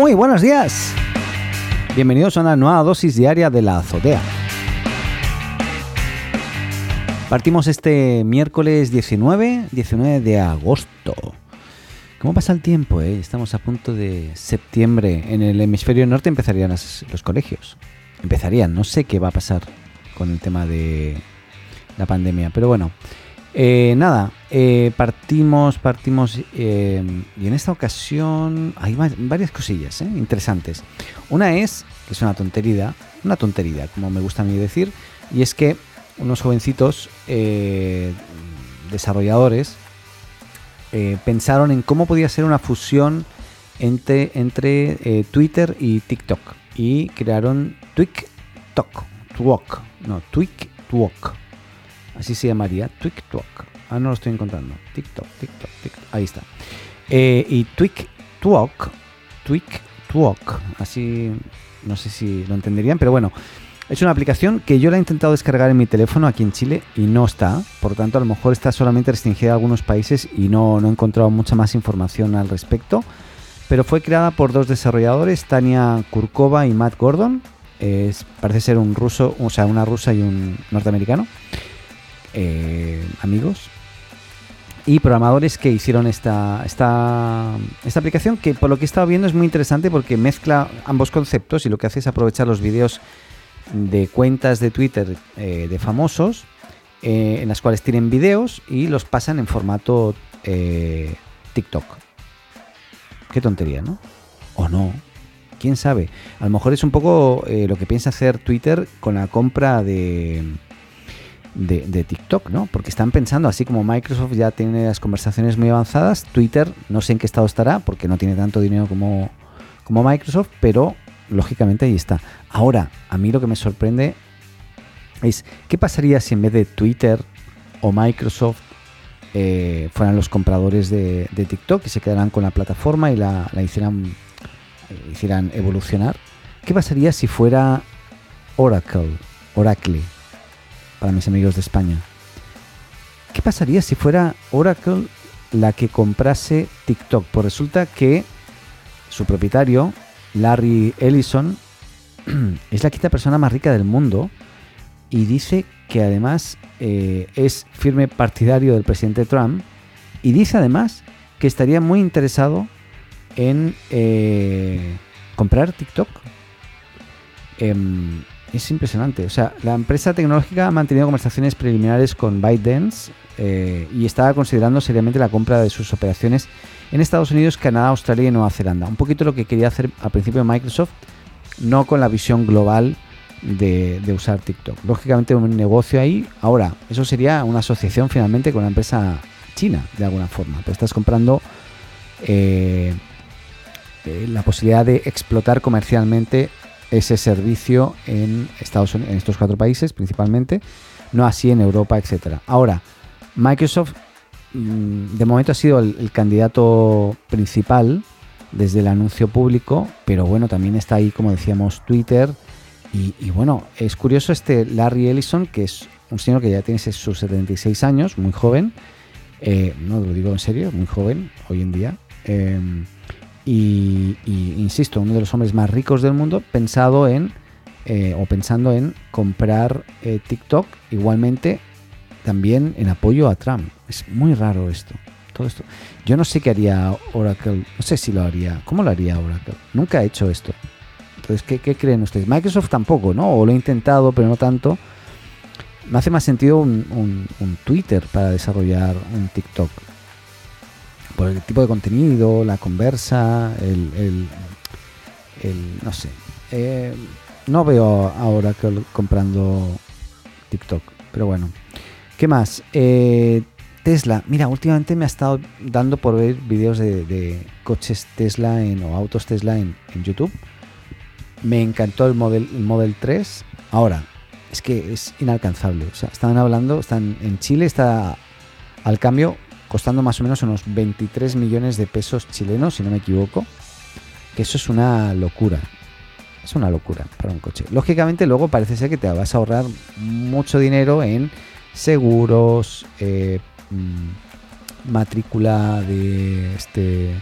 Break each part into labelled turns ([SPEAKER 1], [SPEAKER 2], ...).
[SPEAKER 1] Muy buenos días. Bienvenidos a una nueva dosis diaria de la azotea. Partimos este miércoles 19, 19 de agosto. ¿Cómo pasa el tiempo? Eh? Estamos a punto de septiembre. En el hemisferio norte empezarían los colegios. Empezarían. No sé qué va a pasar con el tema de la pandemia. Pero bueno, eh, nada, eh, partimos, partimos, eh, y en esta ocasión hay varias cosillas interesantes. Una es, que es una tontería, una tontería, como me gusta a mí decir, y es que unos jovencitos desarrolladores pensaron en cómo podía ser una fusión entre, entre Twitter y TikTok y crearon TwikTok, Twok, no, TwikTwok así se llamaría, TikTok. Ah, no lo estoy encontrando. TikTok, TikTok, TikTok. Ahí está. Eh, y TwikTwok, TwikTwok, así no sé si lo entenderían, pero bueno, es una aplicación que yo la he intentado descargar en mi teléfono aquí en Chile y no está. Por tanto, a lo mejor está solamente restringida a algunos países y no, no he encontrado mucha más información al respecto. Pero fue creada por dos desarrolladores, Tania Kurkova y Matt Gordon. Parece ser un ruso, o sea, una rusa y un norteamericano. Eh, amigos y programadores que hicieron esta, esta, esta aplicación que por lo que he estado viendo es muy interesante porque mezcla ambos conceptos y lo que hace es aprovechar los vídeos de cuentas de Twitter eh, de famosos eh, en las cuales tienen vídeos y los pasan en formato TikTok. Qué tontería, ¿no? O no. ¿Quién sabe? A lo mejor es un poco lo que piensa hacer Twitter con la compra de de, TikTok, ¿no? Porque están pensando, así como Microsoft ya tiene las conversaciones muy avanzadas, Twitter no sé en qué estado estará, porque no tiene tanto dinero como, como Microsoft, pero lógicamente ahí está. Ahora, a mí lo que me sorprende es, ¿qué pasaría si en vez de Twitter o Microsoft eh, fueran los compradores de, TikTok y se quedaran con la plataforma y la, la hicieran, eh, hicieran evolucionar? ¿Qué pasaría si fuera Oracle? Oracle para mis amigos de España. ¿Qué pasaría si fuera Oracle la que comprase TikTok? Pues resulta que su propietario, Larry Ellison, es la quinta persona más rica del mundo y dice que además eh, es firme partidario del presidente Trump y dice además que estaría muy interesado en eh, comprar TikTok. Em, es impresionante. O sea, la empresa tecnológica ha mantenido conversaciones preliminares con ByteDance eh, y estaba considerando seriamente la compra de sus operaciones en Estados Unidos, Canadá, Australia y Nueva Zelanda. Un poquito lo que quería hacer al principio Microsoft, no con la visión global de, usar TikTok. Lógicamente un negocio ahí. Ahora, eso sería una asociación finalmente con una empresa china, de alguna forma. Te estás comprando eh, eh, la posibilidad de explotar comercialmente ese servicio en Estados Unidos, en estos cuatro países principalmente, no así en Europa, etcétera. Ahora, Microsoft mm, de momento ha sido el, candidato principal desde el anuncio público, pero bueno, también está ahí, como decíamos, Twitter. Y, bueno, es curioso este Larry Ellison, que es un señor que ya tiene sus 76 años, muy joven. Eh, no lo digo en serio, muy joven hoy en día. Em, y, insisto, uno de los hombres más ricos del mundo, pensado en eh, o pensando en comprar eh, TikTok, igualmente también en apoyo a Trump. Es muy raro esto. Todo esto. Yo no sé qué haría Oracle, no sé si lo haría. ¿Cómo lo haría Oracle? Nunca ha hecho esto. Entonces, ¿qué, creen ustedes? Microsoft tampoco, ¿no? O lo he intentado, pero no tanto. Me hace más sentido un Twitter para desarrollar un TikTok por el tipo de contenido, la conversa, el, no sé. Eh, no veo ahora que comprando TikTok, pero bueno. ¿Qué más? Eh, Tesla. Mira, últimamente me ha estado dando por ver videos de, coches Tesla en, o autos Tesla en, YouTube. Me encantó el Model, el Model 3. Ahora, es que es inalcanzable. O sea, están hablando, están en Chile, está al cambio costando más o menos unos 23 millones de pesos chilenos, si no me equivoco. Que eso es una locura. Es una locura para un coche. Lógicamente luego parece ser que te vas a ahorrar mucho dinero en seguros, eh, mm, matrícula de este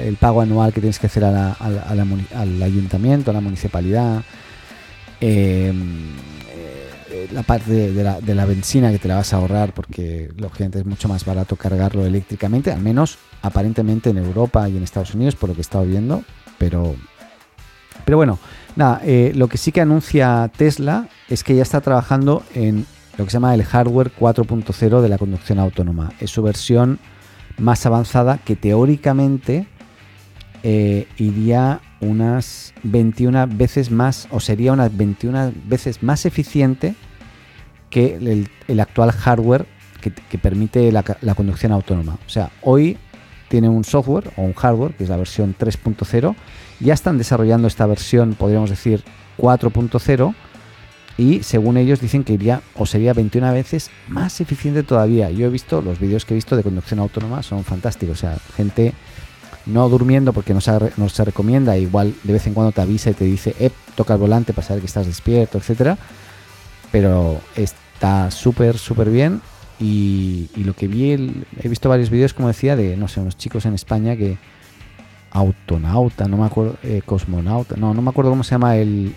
[SPEAKER 1] el pago anual que tienes que hacer al ayuntamiento, a la municipalidad, em, la parte de, la, de, la, benzina que te la vas a ahorrar porque lógicamente es mucho más barato cargarlo eléctricamente, al menos aparentemente en Europa y en Estados Unidos por lo que he estado viendo, pero, pero bueno, nada, eh, lo que sí que anuncia Tesla es que ya está trabajando en lo que se llama el hardware 4.0 de la conducción autónoma. Es su versión más avanzada que teóricamente eh, iría unas 21 veces más o sería unas 21 veces más eficiente que el, actual hardware que, permite la, conducción autónoma. O sea, hoy tiene un software o un hardware que es la versión 3.0. Ya están desarrollando esta versión, podríamos decir, 4.0 y según ellos dicen que iría o sería 21 veces más eficiente todavía. Yo he visto los vídeos que he visto de conducción autónoma son fantásticos, o sea, gente no durmiendo porque no se, no se recomienda, igual de vez en cuando te avisa y te dice, eh, toca el volante para saber que estás despierto, etcétera. Pero está súper, súper bien. Y, lo que vi, he visto varios vídeos, como decía, de, no sé, unos chicos en España que, autonauta, no me acuerdo, eh, cosmonauta, no, no me acuerdo cómo se llama el,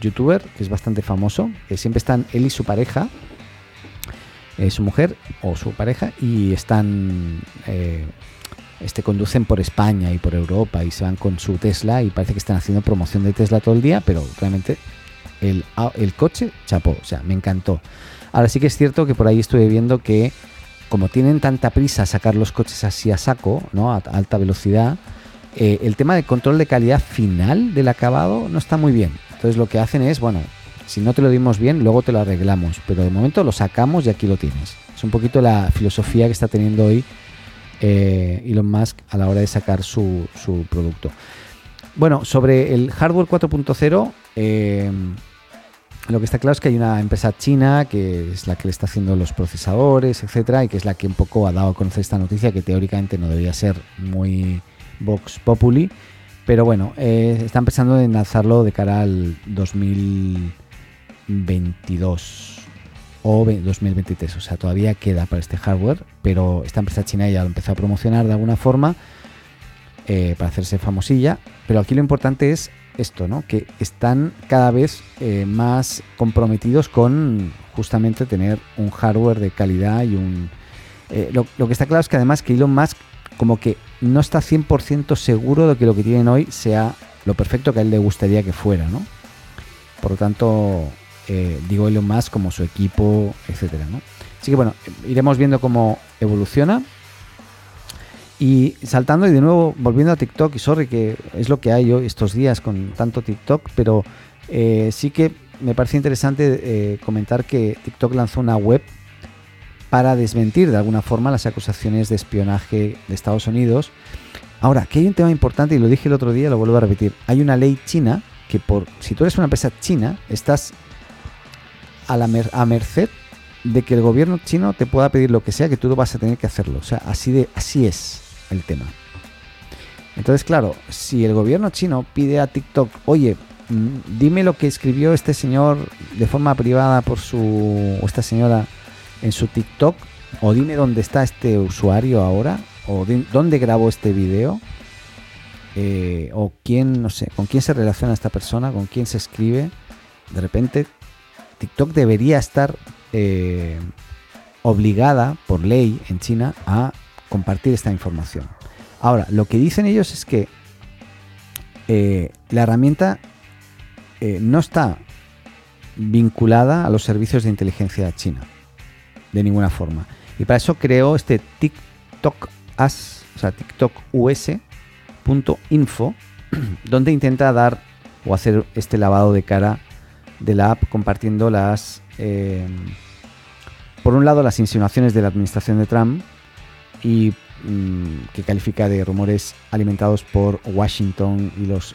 [SPEAKER 1] youtuber, que es bastante famoso, que siempre están él y su pareja, eh, su mujer o su pareja, y están, eh, este, conducen por España y por Europa y se van con su Tesla y parece que están haciendo promoción de Tesla todo el día, pero realmente el, el coche, chapó, o sea, me encantó. Ahora sí que es cierto que por ahí estuve viendo que como tienen tanta prisa sacar los coches así a saco, ¿no? A alta velocidad, eh, el tema de control de calidad final del acabado no está muy bien. Entonces lo que hacen es, bueno, si no te lo dimos bien, luego te lo arreglamos, pero de momento lo sacamos y aquí lo tienes. Es un poquito la filosofía que está teniendo hoy eh, Elon Musk a la hora de sacar su, producto. Bueno, sobre el hardware 4.0, eh, lo que está claro es que hay una empresa china que es la que le está haciendo los procesadores, etcétera, y que es la que un poco ha dado a conocer esta noticia que teóricamente no debería ser muy Vox Populi. Pero bueno, eh, está empezando a lanzarlo de cara al 2022 o 2023. O sea, todavía queda para este hardware, pero esta empresa china ya lo empezó a promocionar de alguna forma eh, para hacerse famosilla. Pero aquí lo importante es esto, ¿no? Que están cada vez eh, más comprometidos con justamente tener un hardware de calidad y un... lo, lo, que está claro es que además que Elon Musk como que no está 100% seguro de que lo que tienen hoy sea lo perfecto que a él le gustaría que fuera, ¿no? Por lo tanto, eh, digo Elon Musk como su equipo, etcétera. Así que bueno, iremos viendo cómo evoluciona. Y saltando y de nuevo volviendo a TikTok, y sorry que es lo que hay hoy estos días con tanto TikTok, pero eh, sí que me parece interesante eh, comentar que TikTok lanzó una web para desmentir de alguna forma las acusaciones de espionaje de Estados Unidos. Ahora, que hay un tema importante y lo dije el otro día, lo vuelvo a repetir. Hay una ley china que por si tú eres una empresa china, estás a la a merced de que el gobierno chino te pueda pedir lo que sea, que tú vas a tener que hacerlo. O sea, así de así es el tema. Entonces, claro, si el gobierno chino pide a TikTok, oye, mm, dime lo que escribió este señor de forma privada por su o esta señora en su TikTok o dime dónde está este usuario ahora o dónde grabó este video eh, o quién, no sé, con quién se relaciona esta persona, con quién se escribe. De repente, TikTok debería estar eh, obligada por ley en China a compartir esta información. Ahora, lo que dicen ellos es que eh, la herramienta no está vinculada a los servicios de inteligencia china de ninguna forma. Y para eso creó este TikTok As, o sea, donde intenta dar o hacer este lavado de cara de la app compartiendo las, em, por un lado, las insinuaciones de la administración de Trump y mm, que califica de rumores alimentados por Washington y los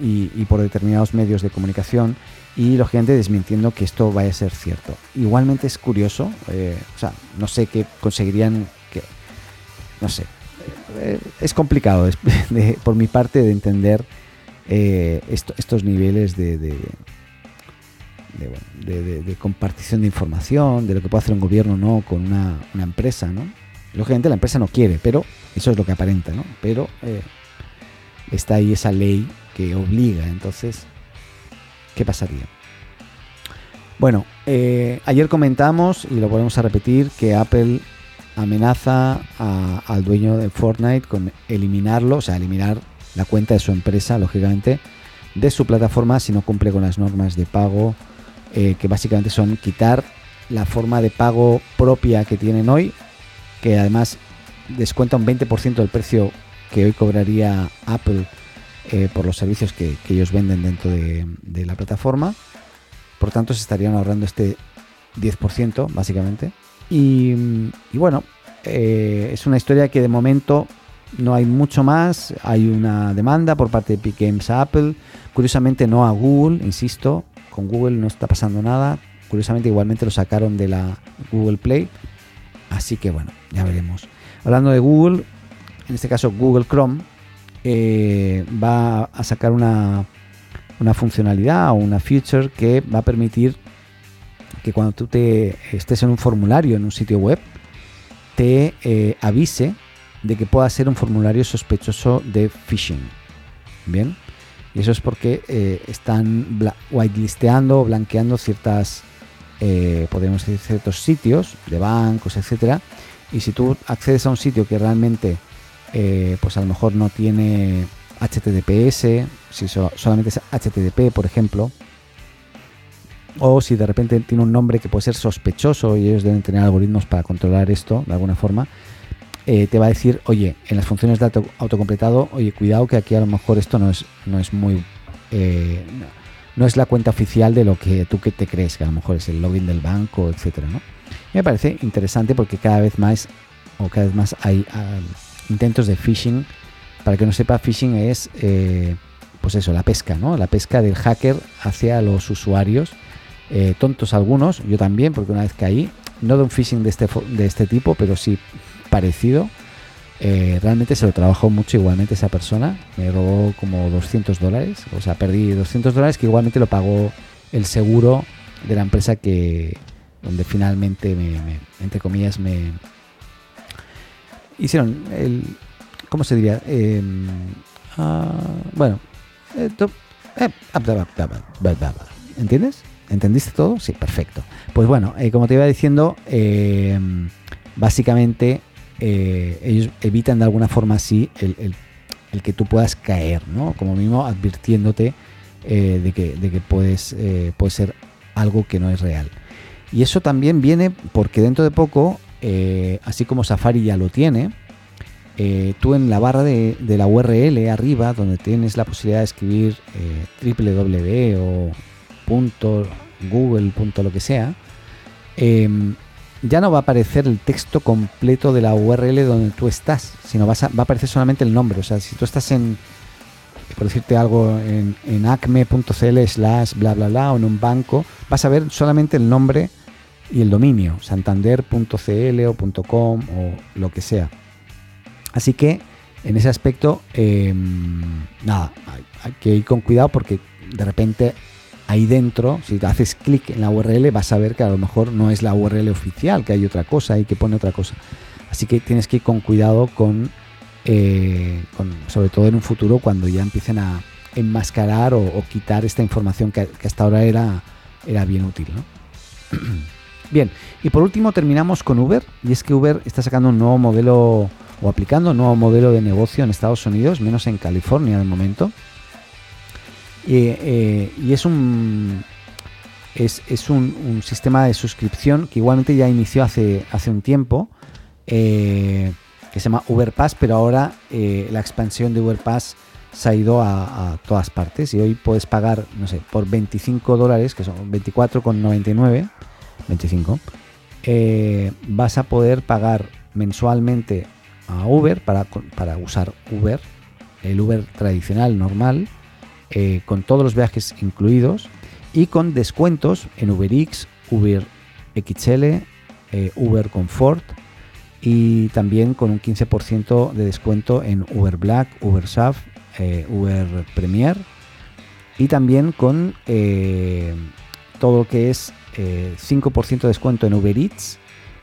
[SPEAKER 1] y, por determinados medios de comunicación y lógicamente desmintiendo que esto vaya a ser cierto. Igualmente es curioso, eh, o sea, no sé qué conseguirían que, no sé, eh, es complicado por mi parte de entender eh, estos niveles de, de, de, compartición de información, de lo que puede hacer un gobierno no con una empresa, ¿no? Lógicamente la empresa no quiere, pero eso es lo que aparenta, ¿no? Pero eh, está ahí esa ley que obliga. Entonces, ¿qué pasaría? Bueno, eh, ayer comentamos, y lo volvemos a repetir, que Apple amenaza al dueño de Fortnite con eliminarlo, o sea, eliminar la cuenta de su empresa, lógicamente, de su plataforma si no cumple con las normas de pago, eh, que básicamente son quitar la forma de pago propia que tienen hoy, que además descuenta un 20% del precio que hoy cobraría Apple eh, por los servicios que, ellos venden dentro de, la plataforma. Por tanto, se estarían ahorrando este 10%, básicamente. Y, bueno, eh, es una historia que de momento no hay mucho más. Hay una demanda por parte de Epic Games a Apple. Curiosamente no a Google, insisto. Con Google no está pasando nada. Curiosamente igualmente lo sacaron de la Google Play. Así que bueno, ya veremos. Hablando de Google, en este caso Google Chrome, eh, va a sacar una, una funcionalidad o una feature que va a permitir que cuando tú te estés en un formulario en un sitio web, te eh, avise de que pueda ser un formulario sospechoso de phishing. Bien, y eso es porque eh, están whitelisteando o blanqueando ciertas, eh, podemos decir, ciertos sitios de bancos, etcétera. Y si tú accedes a un sitio que realmente, eh, pues a lo mejor no tiene HTTPS, si solamente es HTTP, por ejemplo, o si de repente tiene un nombre que puede ser sospechoso y ellos deben tener algoritmos para controlar esto de alguna forma, eh, te va a decir, oye, en las funciones de autocompletado, oye, cuidado que aquí a lo mejor esto no es, no es muy... Eh, no, es la cuenta oficial de lo que tú que te crees, que a lo mejor es el login del banco, etcétera, ¿no? me parece interesante porque cada vez más o cada vez más hay ah, intentos de phishing. Para que no sepa, phishing es eh, pues eso, la pesca, ¿no? La pesca del hacker hacia los usuarios. tontos algunos, yo también, porque una vez caí, no de un phishing de este, de este tipo, pero sí parecido. Eh, realmente se lo trabajó mucho igualmente esa persona. Me robó como 200 dólares. O sea, perdí 200 dólares que igualmente lo pagó el seguro de la empresa que donde finalmente me, entre comillas me hicieron el cómo se diría bueno eh, eh, ¿entiendes? ¿entendiste todo? sí, perfecto pues bueno, como te iba diciendo em, básicamente eh, ellos evitan de alguna forma así el, que tú puedas caer, ¿no? Como mismo advirtiéndote eh, de, que, de que puedes, eh, puede ser algo que no es real. Y eso también viene porque dentro de poco, así como Safari ya lo tiene, tú en la barra de, la URL arriba, donde tienes la posibilidad de escribir www o punto, google, punto, lo que sea, em, ya no va a aparecer el texto completo de la URL donde tú estás, sino va a aparecer solamente el nombre. O sea, si tú estás en, por decirte algo, en, acme.cl slash bla bla bla o en un banco, vas a ver solamente el nombre y el dominio, santander.cl o .com o lo que sea. Así que en ese aspecto, em, nada, hay que ir con cuidado porque de repente ahí dentro, si haces clic en la URL, vas a ver que a lo mejor no es la URL oficial, que hay otra cosa y que pone otra cosa. Así que tienes que ir con cuidado con, eh, sobre todo en un futuro, cuando ya empiecen a enmascarar o, quitar esta información que, hasta ahora era, era bien útil. Bien, y por último terminamos con Uber, y es que Uber está sacando un nuevo modelo o aplicando un nuevo modelo de negocio en Estados Unidos, menos en California de momento, eh, y es un es, un, sistema de suscripción que igualmente ya inició hace, hace un tiempo, eh, que se llama Uber Pass, pero ahora eh, la expansión de Uber Pass se ha ido a, todas partes. Y hoy puedes pagar, no sé, por 25 dólares, que son 24,99, 25, vas a poder pagar mensualmente a Uber para, para usar Uber, el Uber tradicional, normal, eh, con todos los viajes incluidos y con descuentos en UberX, Uber XL, eh, Uber Comfort y también con un 15% de descuento en Uber Black, Uber SAF, eh, Uber Premier y también con todo lo que es 5% de descuento en Uber Eats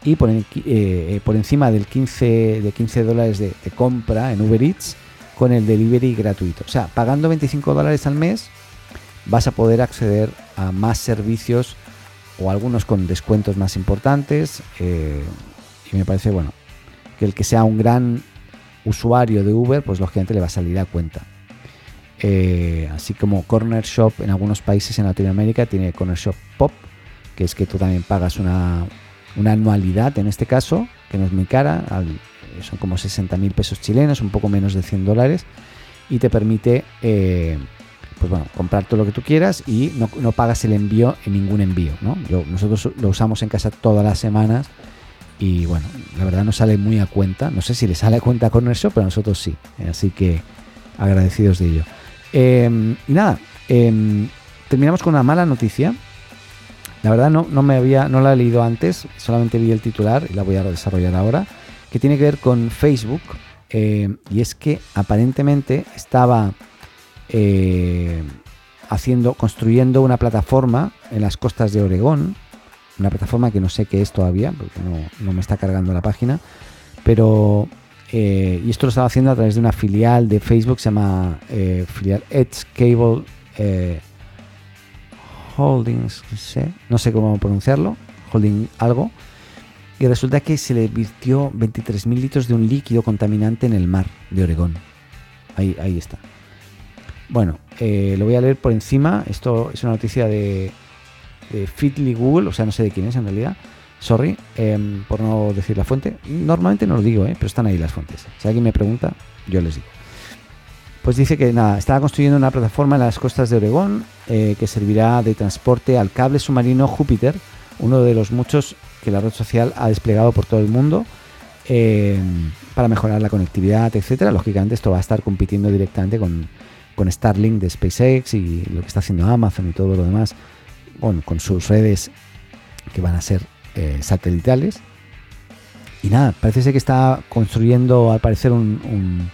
[SPEAKER 1] y por, eh, encima del 15, de 15 dólares de, compra en Uber Eats con el delivery gratuito. O sea, pagando 25 dólares al mes vas a poder acceder a más servicios o algunos con descuentos más importantes. Eh, y me parece, bueno, que el que sea un gran usuario de Uber, pues lógicamente le va a salir a cuenta. Eh, así como Corner Shop en algunos países en Latinoamérica tiene Corner Shop Pop, que es que tú también pagas una, una anualidad en este caso, que no es muy cara, son como 60 mil pesos chilenos, un poco menos de 100 dólares, y te permite eh, pues bueno, comprar todo lo que tú quieras y no, pagas el envío en ningún envío. ¿no? nosotros lo usamos en casa todas las semanas y bueno, la verdad no sale muy a cuenta, no sé si le sale a cuenta con eso, pero a nosotros sí, así que agradecidos de ello. Em, y nada, em, terminamos con una mala noticia la verdad no, no, me había, no la he leído antes, solamente vi el titular y la voy a desarrollar ahora, que tiene que ver con Facebook. Eh, y es que aparentemente estaba eh, haciendo, construyendo una plataforma en las costas de Oregón, una plataforma que no sé qué es todavía, porque no, me está cargando la página, pero eh, y esto lo estaba haciendo a través de una filial de Facebook, se llama filial Edge Cable Holdings, no sé cómo pronunciarlo, Holding algo, y resulta que se le virtió 23.000 litros de un líquido contaminante en el mar de Oregón. Ahí, ahí está. Bueno, eh, lo voy a leer por encima. Esto es una noticia de, Fitly Google, o sea, no sé de quién es en realidad. Sorry, em, por no decir la fuente. Normalmente no lo digo, eh, pero están ahí las fuentes. Si alguien me pregunta, yo les digo. Pues dice que nada, estaba construyendo una plataforma en las costas de Oregón eh, que servirá de transporte al cable submarino Júpiter, uno de los muchos que la red social ha desplegado por todo el mundo eh, para mejorar la conectividad, etcétera. Lógicamente esto va a estar compitiendo directamente con, Starlink de SpaceX y lo que está haciendo Amazon y todo lo demás, bueno, con sus redes que van a ser eh, satelitales. Y nada, parece ser que está construyendo al parecer un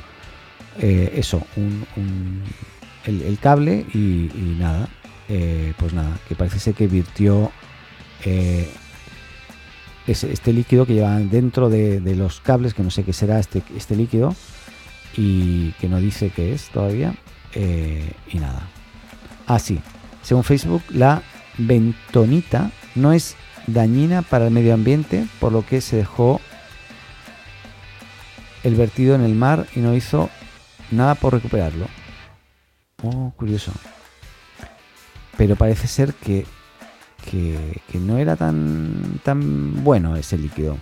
[SPEAKER 1] eh, eso, el, cable y, nada, pues nada, que parece ser que virtió eh, este líquido que llevan dentro de, los cables, que no sé qué será este, este líquido, y que no dice qué es todavía, y nada. Ah, sí, según Facebook, la bentonita no es dañina para el medio ambiente, por lo que se dejó el vertido en el mar y no hizo nada por recuperarlo. Oh, curioso. Pero parece ser que, que, no era tan, tan bueno ese líquido.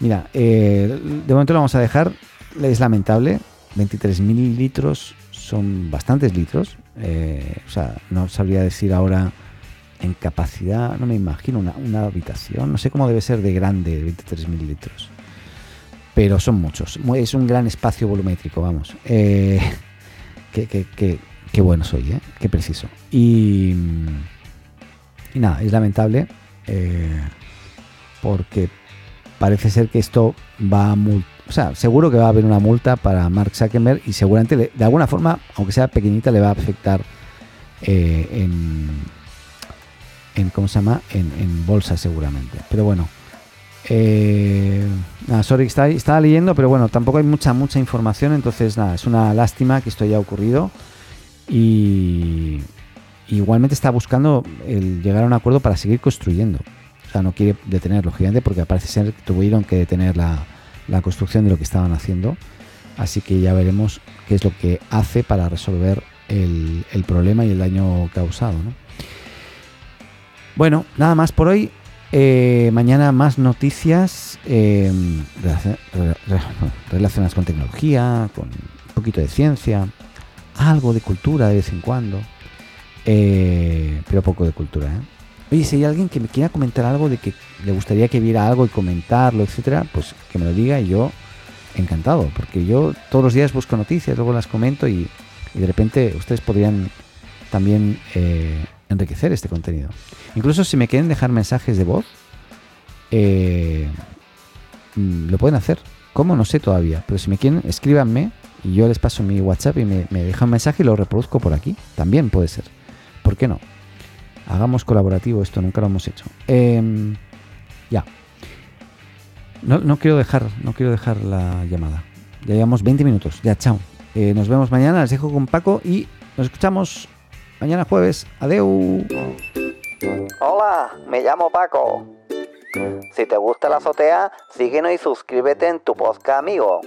[SPEAKER 1] Mira, eh, de momento lo vamos a dejar. Es lamentable. 23.000 litros son bastantes litros. Eh, o sea, no sabría decir ahora en capacidad, no me imagino una, una habitación. No sé cómo debe ser de grande 23.000 litros pero son muchos. Es un gran espacio volumétrico, vamos. Eh, qué, bueno soy, ¿eh? qué preciso. Y, nada, es lamentable eh, porque parece ser que esto va a o sea, seguro que va a haber una multa para Mark Zuckerberg y seguramente de alguna forma, aunque sea pequeñita, le va a afectar en, en, ¿cómo se llama? En, en bolsa seguramente. Pero bueno, eh, nada, sorry, estaba, leyendo, pero bueno, tampoco hay mucha, mucha información, entonces nada, es una lástima que esto haya ocurrido. Y igualmente está buscando llegar a un acuerdo para seguir construyendo. O sea, no quiere detenerlo, gigante, porque parece ser que tuvieron que detener la, construcción de lo que estaban haciendo. Así que ya veremos qué es lo que hace para resolver el, problema y el daño causado. Bueno, nada más por hoy. Eh, mañana más noticias eh, relacionadas con tecnología, con un poquito de ciencia, algo de cultura de vez en cuando, eh, pero poco de cultura. Oye, si hay alguien que me quiera comentar algo de que le gustaría que viera algo y comentarlo, etcétera, pues que me lo diga y yo encantado, porque yo todos los días busco noticias, luego las comento y, de repente ustedes podrían también enriquecer este contenido. Incluso si me quieren dejar mensajes de voz, eh, mm, lo pueden hacer. ¿Cómo? No sé todavía. Pero si me quieren, escríbanme y yo les paso mi WhatsApp y me, dejan un mensaje y lo reproduzco por aquí. También puede ser. ¿Por qué no? Hagamos colaborativo esto, nunca lo hemos hecho. Em, ya. No, no quiero dejar, no quiero dejar la llamada. Ya llevamos 20 minutos. Ya, chao. Eh, nos vemos mañana, les dejo con Paco y nos escuchamos mañana jueves. Adeu.
[SPEAKER 2] Hola, me llamo Paco. Si te gusta la azotea, síguenos y suscríbete en tu podcast amigo.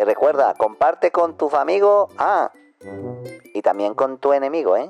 [SPEAKER 2] Y recuerda, comparte con tus amigos, ah, y también con tu enemigo, ¿eh?